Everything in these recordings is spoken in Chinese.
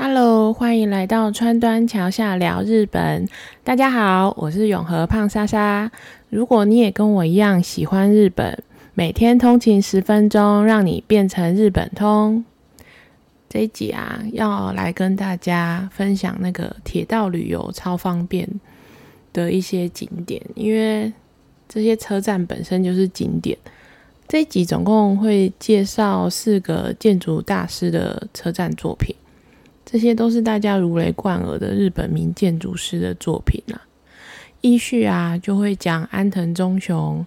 Hello，欢迎来到川端桥下聊日本。大家好，我是永和胖莎莎。如果你也跟我一样喜欢日本，每天通勤十分钟，让你变成日本通。这一集啊，要来跟大家分享那个铁道旅游超方便的一些景点，因为这些车站本身就是景点。这一集总共会介绍四个建筑大师的车站作品，这些都是大家如雷贯耳的日本名建筑师的作品啊。依序啊，就会讲安藤忠雄、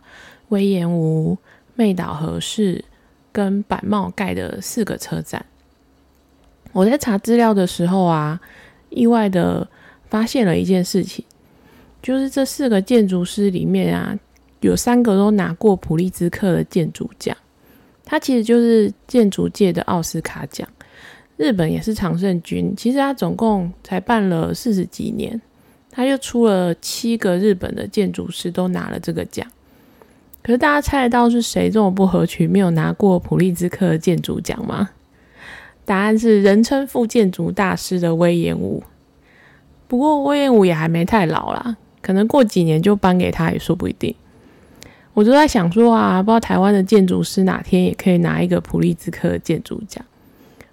威严吾、妹岛和世跟板茂盖的四个车站。我在查资料的时候啊，意外的发现了一件事情，就是这四个建筑师里面啊。有三个都拿过普利兹克的建筑奖，他其实就是建筑界的奥斯卡奖。日本也是常胜军，其实他总共才办了四十几年，他就出了七个日本的建筑师都拿了这个奖。可是大家猜得到是谁这么不合群，没有拿过普利兹克建筑奖吗？答案是人称副建筑大师的威严武。不过威严武也还没太老啦，可能过几年就颁给他也说不一定。我就在想说啊，不知道台湾的建筑师哪天也可以拿一个普利兹克建筑奖，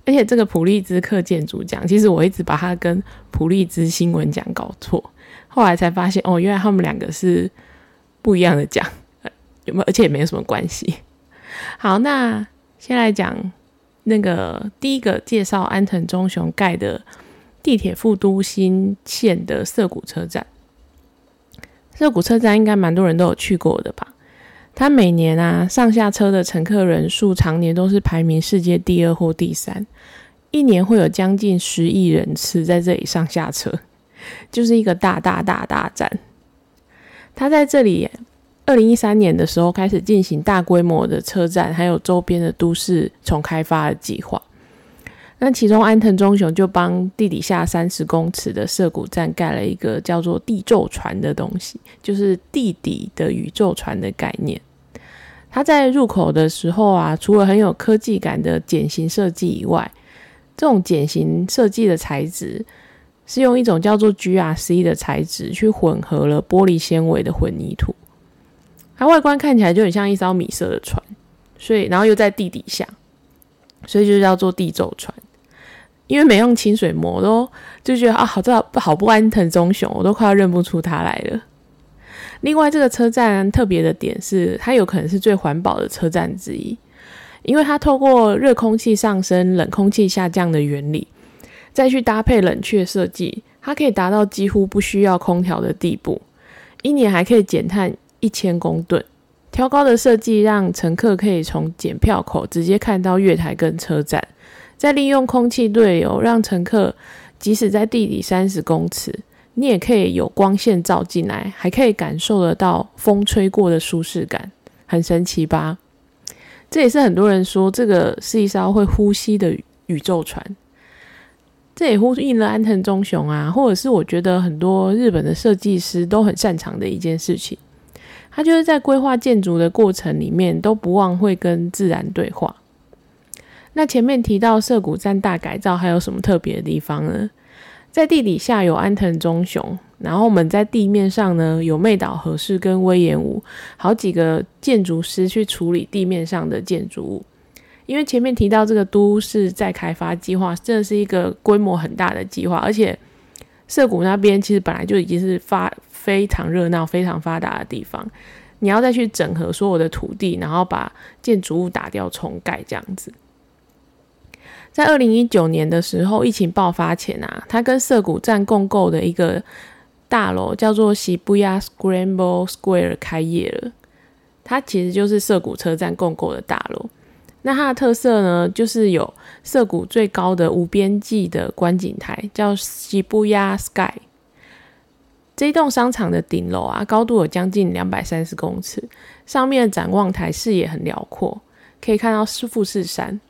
而且这个普利兹克建筑奖，其实我一直把它跟普利兹新闻奖搞错，后来才发现哦，原来他们两个是不一样的奖，有没有？而且也没有什么关系。好，那先来讲那个第一个介绍安藤忠雄盖的地铁副都新线的涩谷车站，涩谷车站应该蛮多人都有去过的吧？它每年啊上下车的乘客人数常年都是排名世界第二或第三，一年会有将近十亿人次在这里上下车，就是一个大大大大站。它在这里，二零一三年的时候开始进行大规模的车站还有周边的都市重开发的计划。那其中安藤忠雄就帮地底下三十公尺的涩谷站盖了一个叫做地宙船的东西，就是地底的宇宙船的概念。它在入口的时候啊，除了很有科技感的茧型设计以外，这种茧型设计的材质是用一种叫做 GRC 的材质去混合了玻璃纤维的混凝土。它外观看起来就很像一艘米色的船，所以然后又在地底下，所以就叫做地轴船。因为没用清水膜，都就觉得啊，好这好不安藤忠雄，我都快要认不出他来了。另外，这个车站特别的点是，它有可能是最环保的车站之一，因为它透过热空气上升、冷空气下降的原理，再去搭配冷却设计，它可以达到几乎不需要空调的地步，一年还可以减碳一千公吨。挑高的设计让乘客可以从检票口直接看到月台跟车站，再利用空气对流，让乘客即使在地底三十公尺。你也可以有光线照进来，还可以感受得到风吹过的舒适感，很神奇吧？这也是很多人说这个是一艘会呼吸的宇宙船。这也呼应了安藤忠雄啊，或者是我觉得很多日本的设计师都很擅长的一件事情，他就是在规划建筑的过程里面都不忘会跟自然对话。那前面提到涩谷站大改造，还有什么特别的地方呢？在地底下有安藤忠雄，然后我们在地面上呢有妹岛和世跟威严武，好几个建筑师去处理地面上的建筑物。因为前面提到这个都市再开发计划，真的是一个规模很大的计划，而且涩谷那边其实本来就已经是发非常热闹、非常发达的地方，你要再去整合所有的土地，然后把建筑物打掉重盖这样子。在二零一九年的时候，疫情爆发前啊，他跟涩谷站共构的一个大楼叫做西布亚 Scramble Square 开业了。它其实就是涩谷车站共构的大楼。那它的特色呢，就是有涩谷最高的无边际的观景台，叫西布亚 Sky。这一栋商场的顶楼啊，高度有将近两百三十公尺，上面的展望台视野很辽阔，可以看到是富士山。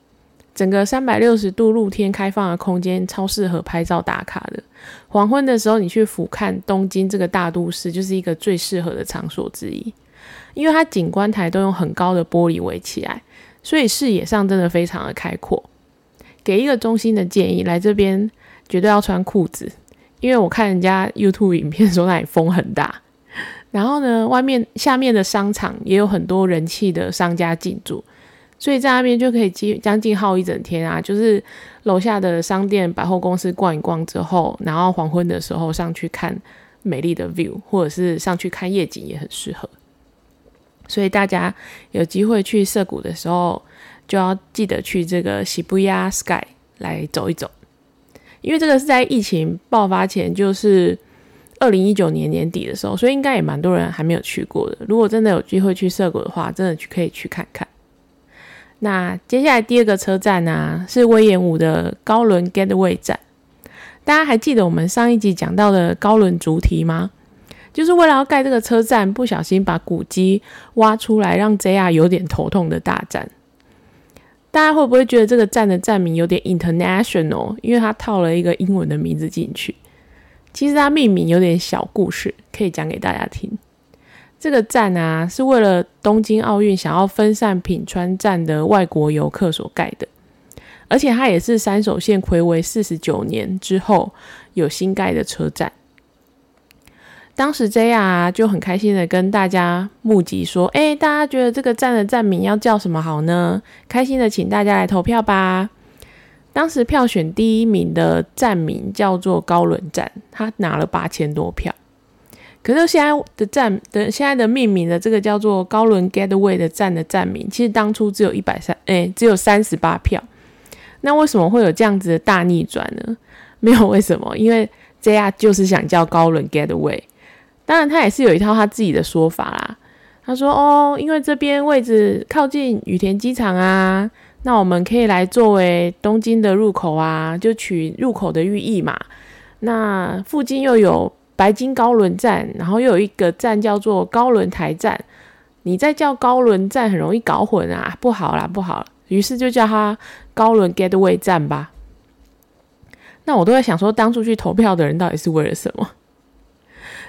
整个三百六十度露天开放的空间超适合拍照打卡的。黄昏的时候，你去俯瞰东京这个大都市，就是一个最适合的场所之一。因为它景观台都用很高的玻璃围起来，所以视野上真的非常的开阔。给一个中心的建议，来这边绝对要穿裤子，因为我看人家 YouTube 影片说那里风很大。然后呢，外面下面的商场也有很多人气的商家进驻，所以在那边就可以几将近耗一整天啊。就是楼下的商店、百货公司逛一逛之后，然后黄昏的时候上去看美丽的 view，或者是上去看夜景也很适合。所以大家有机会去涩谷的时候，就要记得去这个喜布亚 Sky 来走一走，因为这个是在疫情爆发前，就是二零一九年年底的时候，所以应该也蛮多人还没有去过的。如果真的有机会去涩谷的话，真的去可以去看看。那接下来第二个车站呢，是威严五的高轮 Gateway 站。大家还记得我们上一集讲到的高轮主题吗？就是为了要盖这个车站，不小心把古迹挖出来，让 JR 有点头痛的大战。大家会不会觉得这个站的站名有点 international？因为它套了一个英文的名字进去。其实它命名有点小故事，可以讲给大家听。这个站啊，是为了东京奥运想要分散品川站的外国游客所盖的，而且它也是三手线魁违四十九年之后有新盖的车站。当时 JR 就很开心的跟大家募集说：“哎，大家觉得这个站的站名要叫什么好呢？开心的请大家来投票吧。”当时票选第一名的站名叫做高轮站，他拿了八千多票。可是现在的站的现在的命名的这个叫做高轮 Gateway 的站的站名，其实当初只有一百三，哎，只有三十八票。那为什么会有这样子的大逆转呢？没有为什么，因为 JR 就是想叫高轮 Gateway。当然，他也是有一套他自己的说法啦。他说：“哦，因为这边位置靠近羽田机场啊，那我们可以来作为东京的入口啊，就取入口的寓意嘛。那附近又有白金高轮站，然后又有一个站叫做高轮台站，你再叫高轮站很容易搞混啊，不好啦，不好。于是就叫它高轮 Gateway 站吧。那我都在想说，当初去投票的人到底是为了什么？”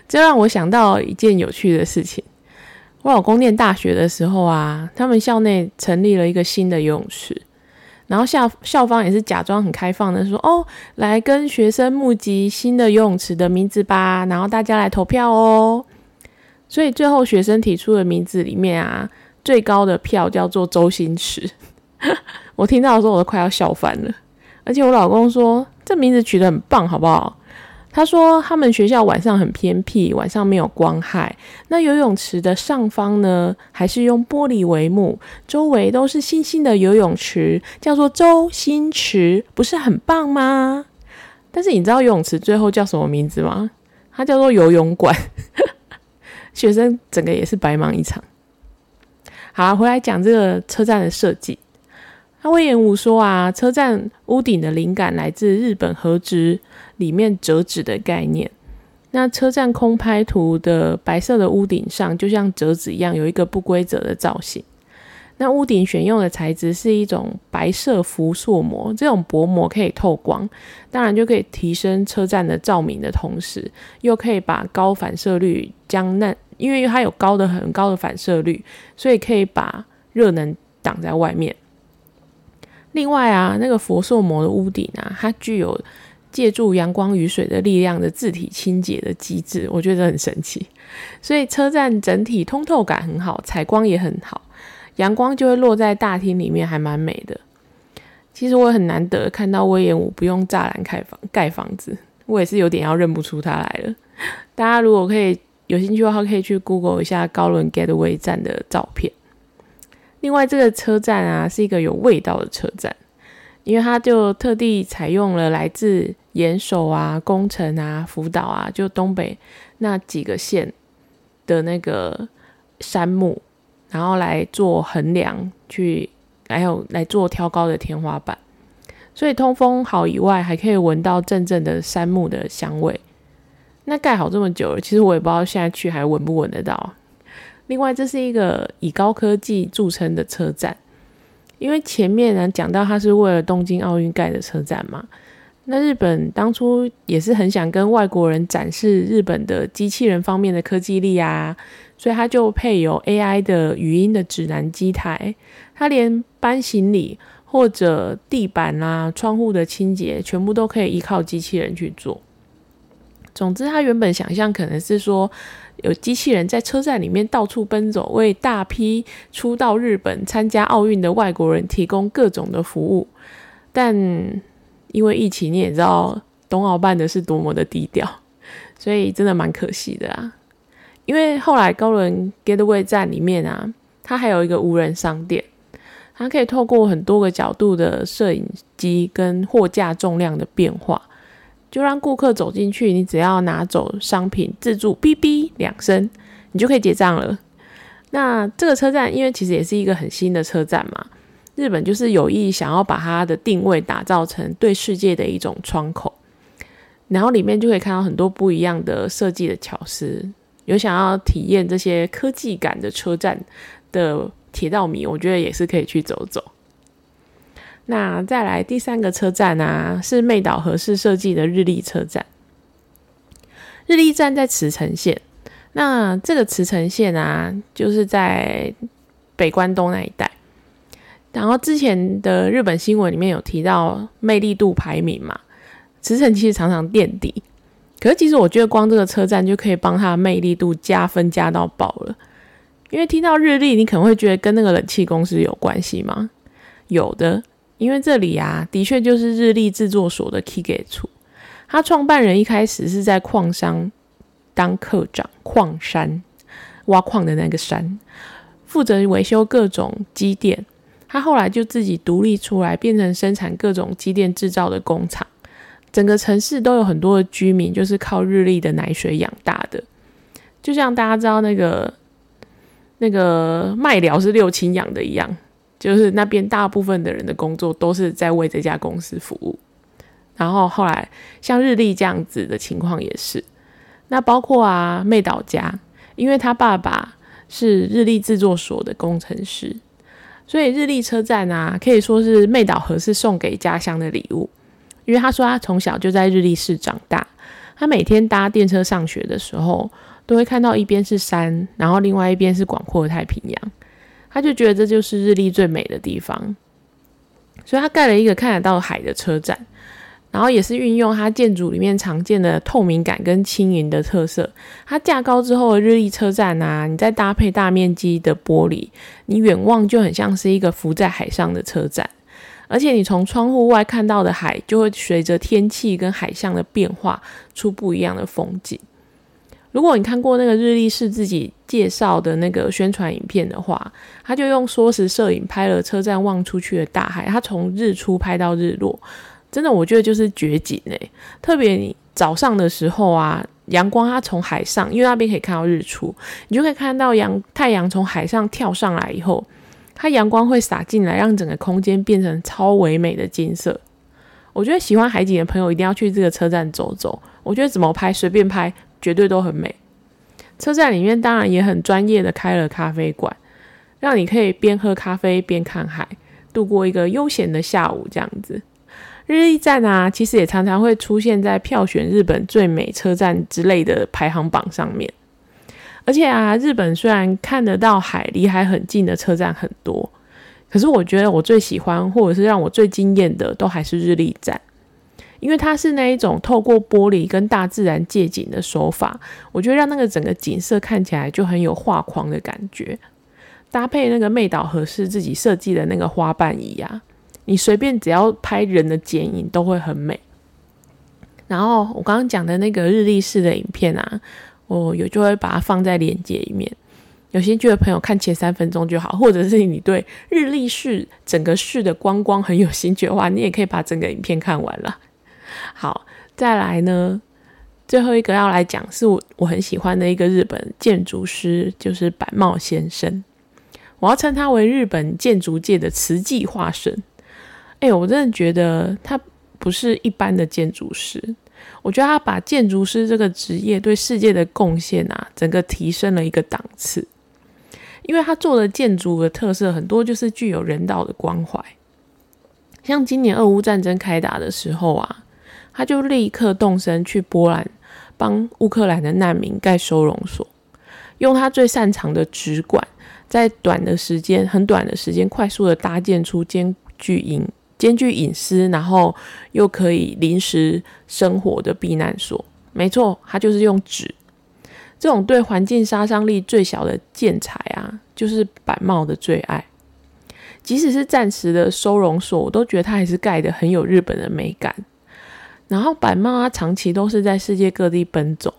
这让我想到一件有趣的事情。我老公念大学的时候啊，他们校内成立了一个新的游泳池，然后校校方也是假装很开放的说：“哦，来跟学生募集新的游泳池的名字吧，然后大家来投票哦。”所以最后学生提出的名字里面啊，最高的票叫做周星驰。我听到的时候我都快要笑翻了，而且我老公说这名字取得很棒，好不好？他说，他们学校晚上很偏僻，晚上没有光害。那游泳池的上方呢，还是用玻璃帷幕，周围都是星星的游泳池，叫做周星池，不是很棒吗？但是你知道游泳池最后叫什么名字吗？它叫做游泳馆。学生整个也是白忙一场。好，回来讲这个车站的设计。那魏延武说啊，车站屋顶的灵感来自日本和纸里面折纸的概念。那车站空拍图的白色的屋顶上，就像折纸一样，有一个不规则的造型。那屋顶选用的材质是一种白色辐塑膜，这种薄膜可以透光，当然就可以提升车站的照明的同时，又可以把高反射率将那，因为它有高的很高的反射率，所以可以把热能挡在外面。另外啊，那个佛塑膜的屋顶啊，它具有借助阳光雨水的力量的自体清洁的机制，我觉得很神奇。所以车站整体通透感很好，采光也很好，阳光就会落在大厅里面，还蛮美的。其实我很难得看到威严武不用栅栏开房盖房子，我也是有点要认不出他来了。大家如果可以有兴趣的话，可以去 Google 一下高轮 Gateway 站的照片。另外，这个车站啊是一个有味道的车站，因为它就特地采用了来自岩手啊、宫城啊、福岛啊，就东北那几个县的那个杉木，然后来做横梁，去还有来做挑高的天花板，所以通风好以外，还可以闻到阵阵的杉木的香味。那盖好这么久了，其实我也不知道现在去还闻不闻得到。另外，这是一个以高科技著称的车站，因为前面呢讲到它是为了东京奥运盖的车站嘛。那日本当初也是很想跟外国人展示日本的机器人方面的科技力啊，所以它就配有 AI 的语音的指南机台，它连搬行李或者地板啊、窗户的清洁，全部都可以依靠机器人去做。总之，他原本想象可能是说，有机器人在车站里面到处奔走，为大批初到日本参加奥运的外国人提供各种的服务。但因为疫情，你也知道，冬奥办的是多么的低调，所以真的蛮可惜的啊。因为后来高轮 Gateway 站里面啊，它还有一个无人商店。它可以透过很多个角度的摄影机跟货架重量的变化，就让顾客走进去，你只要拿走商品，自助哔哔两声，你就可以结账了。那这个车站因为其实也是一个很新的车站嘛，日本就是有意想要把它的定位打造成对世界的一种窗口，然后里面就可以看到很多不一样的设计的巧思。有想要体验这些科技感的车站的。铁道迷，我觉得也是可以去走走。那再来第三个车站啊，是妹岛和世设计的日立车站。日立站在茨城县，那这个茨城县啊，就是在北关东那一带。然后之前的日本新闻里面有提到魅力度排名嘛，茨城其实常常垫底。可是其实我觉得光这个车站就可以帮它的魅力度加分加到爆了。因为听到日立，你可能会觉得跟那个冷气公司有关系吗？有的，因为这里啊，的确就是日立制作所的 K 给处。他创办人一开始是在矿山当科长，矿山挖矿的那个山，负责维修各种机电。他后来就自己独立出来，变成生产各种机电制造的工厂。整个城市都有很多的居民，就是靠日立的奶水养大的。就像大家知道那个。那个麦寮是六亲养的一样，就是那边大部分的人的工作都是在为这家公司服务。然后后来像日立这样子的情况也是，那包括啊妹岛家，因为他爸爸是日立制作所的工程师，所以日立车站啊可以说是妹岛和是送给家乡的礼物。因为他说他从小就在日立市长大，他每天搭电车上学的时候。都会看到一边是山，然后另外一边是广阔的太平洋，他就觉得这就是日立最美的地方，所以他盖了一个看得到海的车站，然后也是运用它建筑里面常见的透明感跟轻盈的特色。它架高之后的日立车站啊，你再搭配大面积的玻璃，你远望就很像是一个浮在海上的车站，而且你从窗户外看到的海，就会随着天气跟海象的变化出不一样的风景。如果你看过那个日立是自己介绍的那个宣传影片的话，他就用缩时摄影拍了车站望出去的大海，他从日出拍到日落，真的我觉得就是绝景诶。特别你早上的时候啊，阳光它从海上，因为那边可以看到日出，你就可以看到阳太阳从海上跳上来以后，它阳光会洒进来，让整个空间变成超唯美的金色。我觉得喜欢海景的朋友一定要去这个车站走走。我觉得怎么拍随便拍。绝对都很美。车站里面当然也很专业的开了咖啡馆，让你可以边喝咖啡边看海，度过一个悠闲的下午。这样子，日立站啊，其实也常常会出现在票选日本最美车站之类的排行榜上面。而且啊，日本虽然看得到海，离海很近的车站很多，可是我觉得我最喜欢或者是让我最惊艳的，都还是日立站。因为它是那一种透过玻璃跟大自然借景的手法，我觉得让那个整个景色看起来就很有画框的感觉。搭配那个妹岛合适自己设计的那个花瓣椅啊，你随便只要拍人的剪影都会很美。然后我刚刚讲的那个日历式的影片啊，我有就会把它放在链接里面。有兴趣的朋友看前三分钟就好，或者是你对日历式整个市的观光很有兴趣的话，你也可以把整个影片看完了。好，再来呢，最后一个要来讲是我我很喜欢的一个日本建筑师，就是板茂先生。我要称他为日本建筑界的瓷器化身。哎，我真的觉得他不是一般的建筑师，我觉得他把建筑师这个职业对世界的贡献啊，整个提升了一个档次。因为他做的建筑的特色很多，就是具有人道的关怀。像今年俄乌战争开打的时候啊。他就立刻动身去波兰，帮乌克兰的难民盖收容所，用他最擅长的纸管，在短的时间、很短的时间，快速的搭建出兼具隐兼具隐私，然后又可以临时生活的避难所。没错，它就是用纸。这种对环境杀伤力最小的建材啊，就是板帽的最爱。即使是暂时的收容所，我都觉得它还是盖的很有日本的美感。然后板帽它长期都是在世界各地奔走，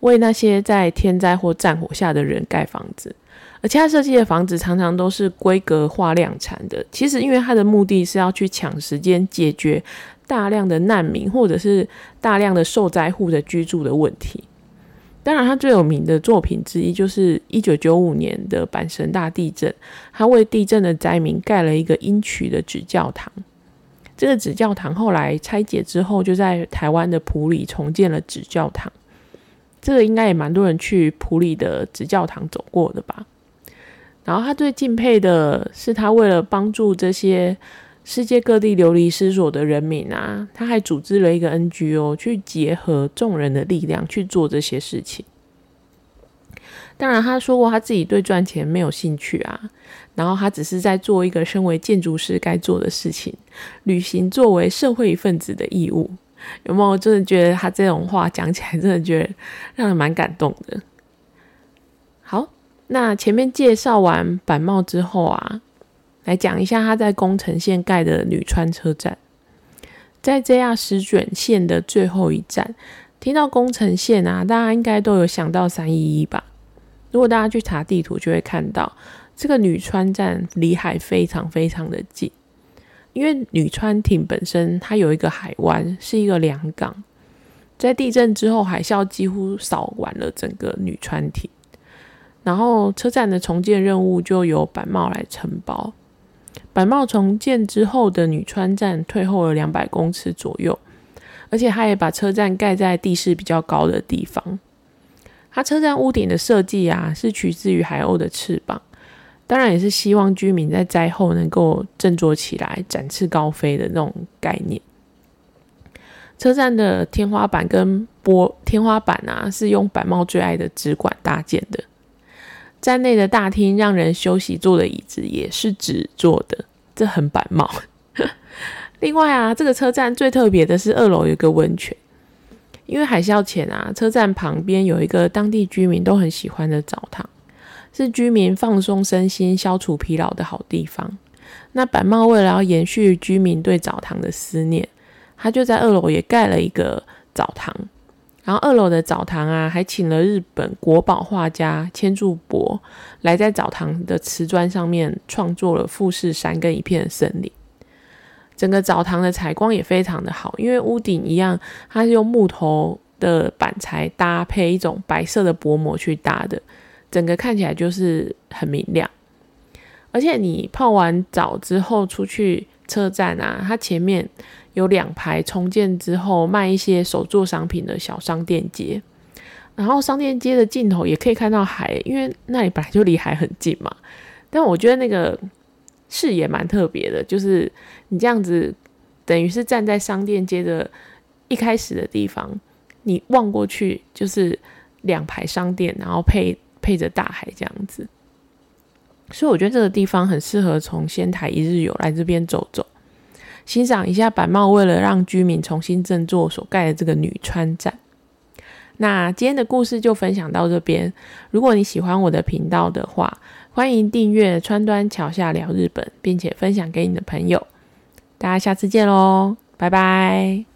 为那些在天灾或战火下的人盖房子。而且它设计的房子常常都是规格化量产的。其实因为它的目的是要去抢时间，解决大量的难民或者是大量的受灾户的居住的问题。当然，他最有名的作品之一就是一九九五年的阪神大地震，他为地震的灾民盖了一个英曲的纸教堂。这个纸教堂后来拆解之后，就在台湾的普里重建了纸教堂。这个应该也蛮多人去普里的纸教堂走过的吧？然后他最敬佩的是，他为了帮助这些。世界各地流离失所的人民啊，他还组织了一个 NGO，去结合众人的力量去做这些事情。当然，他说过他自己对赚钱没有兴趣啊，然后他只是在做一个身为建筑师该做的事情，履行作为社会一份子的义务。有没有真的觉得他这种话讲起来，真的觉得让人蛮感动的？好，那前面介绍完板帽之后啊。来讲一下他在宫城县盖的女川车站，在 JR 石卷线的最后一站。听到宫城县啊，大家应该都有想到三一一吧？如果大家去查地图，就会看到这个女川站离海非常非常的近，因为女川町本身它有一个海湾，是一个良港。在地震之后，海啸几乎扫完了整个女川町，然后车站的重建任务就由板茂来承包。板茂重建之后的女川站退后了两百公尺左右，而且他也把车站盖在地势比较高的地方。它车站屋顶的设计啊，是取自于海鸥的翅膀，当然也是希望居民在灾后能够振作起来，展翅高飞的那种概念。车站的天花板跟玻天花板啊，是用板帽最爱的纸管搭建的。站内的大厅让人休息坐的椅子也是纸做的，这很板帽。另外啊，这个车站最特别的是二楼有个温泉，因为海啸前啊，车站旁边有一个当地居民都很喜欢的澡堂，是居民放松身心、消除疲劳的好地方。那板帽为了要延续居民对澡堂的思念，他就在二楼也盖了一个澡堂。然后二楼的澡堂啊，还请了日本国宝画家千柱博来在澡堂的瓷砖上面创作了富士山跟一片森林。整个澡堂的采光也非常的好，因为屋顶一样，它是用木头的板材搭配一种白色的薄膜去搭的，整个看起来就是很明亮。而且你泡完澡之后出去车站啊，它前面。有两排重建之后卖一些手作商品的小商店街，然后商店街的尽头也可以看到海，因为那里本来就离海很近嘛。但我觉得那个视野蛮特别的，就是你这样子等于是站在商店街的一开始的地方，你望过去就是两排商店，然后配配着大海这样子。所以我觉得这个地方很适合从仙台一日游来这边走走。欣赏一下板茂为了让居民重新振作所盖的这个女川站。那今天的故事就分享到这边。如果你喜欢我的频道的话，欢迎订阅川端桥下聊日本，并且分享给你的朋友。大家下次见喽，拜拜。